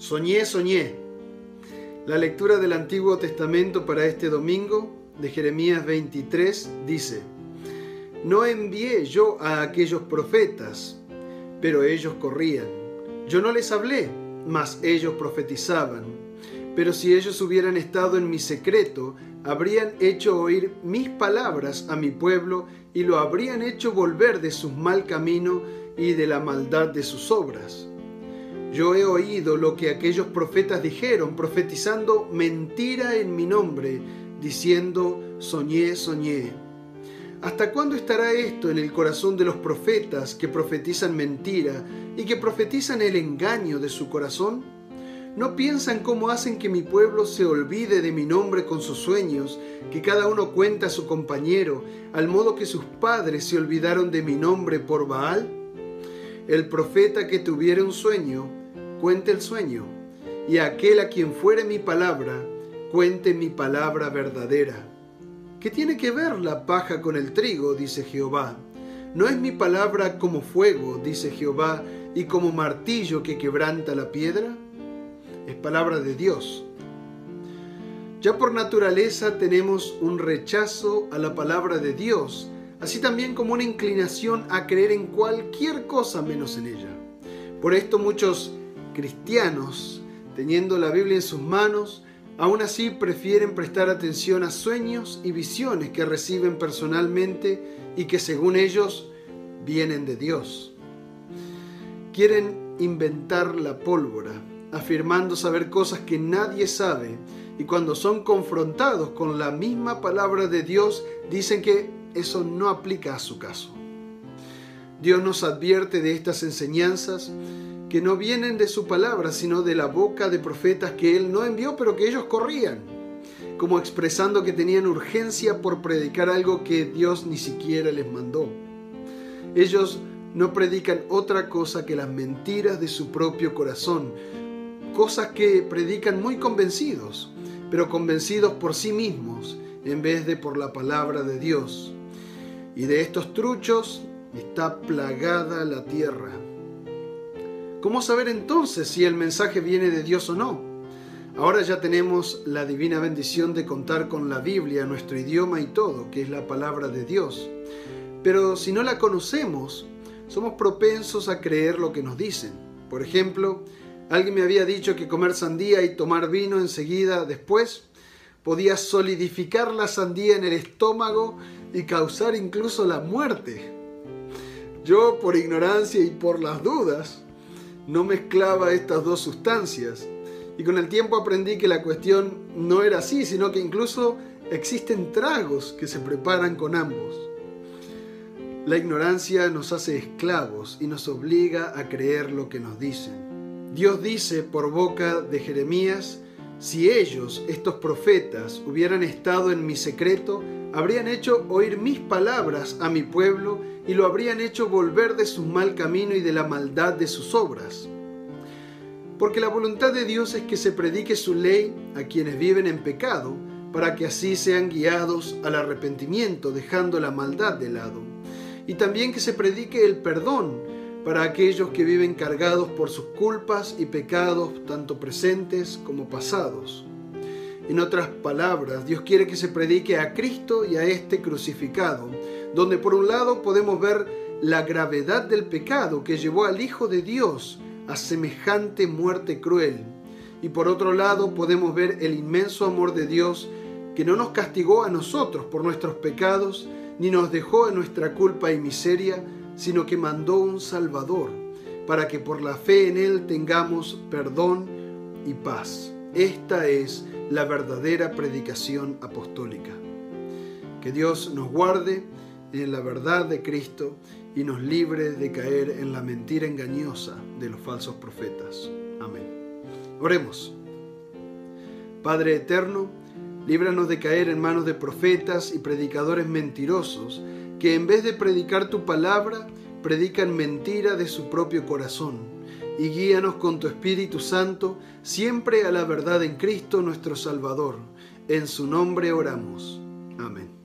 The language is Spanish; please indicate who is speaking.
Speaker 1: Soñé, soñé. La lectura del Antiguo Testamento para este domingo de Jeremías 23 dice, No envié yo a aquellos profetas, pero ellos corrían. Yo no les hablé, mas ellos profetizaban. Pero si ellos hubieran estado en mi secreto, habrían hecho oír mis palabras a mi pueblo y lo habrían hecho volver de su mal camino y de la maldad de sus obras. Yo he oído lo que aquellos profetas dijeron, profetizando mentira en mi nombre, diciendo, soñé, soñé. ¿Hasta cuándo estará esto en el corazón de los profetas que profetizan mentira y que profetizan el engaño de su corazón? ¿No piensan cómo hacen que mi pueblo se olvide de mi nombre con sus sueños, que cada uno cuenta a su compañero, al modo que sus padres se olvidaron de mi nombre por Baal? El profeta que tuviera un sueño, cuente el sueño, y aquel a quien fuere mi palabra, cuente mi palabra verdadera. ¿Qué tiene que ver la paja con el trigo? dice Jehová. ¿No es mi palabra como fuego, dice Jehová, y como martillo que quebranta la piedra? Es palabra de Dios. Ya por naturaleza tenemos un rechazo a la palabra de Dios, así también como una inclinación a creer en cualquier cosa menos en ella. Por esto muchos cristianos, teniendo la Biblia en sus manos, aún así prefieren prestar atención a sueños y visiones que reciben personalmente y que según ellos vienen de Dios. Quieren inventar la pólvora, afirmando saber cosas que nadie sabe, y cuando son confrontados con la misma palabra de Dios, dicen que eso no aplica a su caso. Dios nos advierte de estas enseñanzas que no vienen de su palabra, sino de la boca de profetas que él no envió, pero que ellos corrían, como expresando que tenían urgencia por predicar algo que Dios ni siquiera les mandó. Ellos no predican otra cosa que las mentiras de su propio corazón, cosas que predican muy convencidos, pero convencidos por sí mismos en vez de por la palabra de Dios. Y de estos truchos está plagada la tierra. ¿Cómo saber entonces si el mensaje viene de Dios o no? Ahora ya tenemos la divina bendición de contar con la Biblia, nuestro idioma y todo, que es la palabra de Dios. Pero si no la conocemos, somos propensos a creer lo que nos dicen. Por ejemplo, alguien me había dicho que comer sandía y tomar vino enseguida después podía solidificar la sandía en el estómago y causar incluso la muerte. Yo, por ignorancia y por las dudas, no mezclaba estas dos sustancias. Y con el tiempo aprendí que la cuestión no era así, sino que incluso existen tragos que se preparan con ambos. La ignorancia nos hace esclavos y nos obliga a creer lo que nos dicen. Dios dice por boca de Jeremías, si ellos, estos profetas, hubieran estado en mi secreto, habrían hecho oír mis palabras a mi pueblo y lo habrían hecho volver de su mal camino y de la maldad de sus obras. Porque la voluntad de Dios es que se predique su ley a quienes viven en pecado, para que así sean guiados al arrepentimiento, dejando la maldad de lado. Y también que se predique el perdón para aquellos que viven cargados por sus culpas y pecados, tanto presentes como pasados. En otras palabras, Dios quiere que se predique a Cristo y a este crucificado, donde por un lado podemos ver la gravedad del pecado que llevó al Hijo de Dios a semejante muerte cruel, y por otro lado podemos ver el inmenso amor de Dios que no nos castigó a nosotros por nuestros pecados, ni nos dejó en nuestra culpa y miseria, sino que mandó un Salvador, para que por la fe en Él tengamos perdón y paz. Esta es la verdadera predicación apostólica. Que Dios nos guarde en la verdad de Cristo y nos libre de caer en la mentira engañosa de los falsos profetas. Amén. Oremos. Padre eterno, líbranos de caer en manos de profetas y predicadores mentirosos que en vez de predicar tu palabra, predican mentira de su propio corazón y guíanos con tu Espíritu Santo siempre a la verdad en Cristo nuestro Salvador. En su nombre oramos. Amén.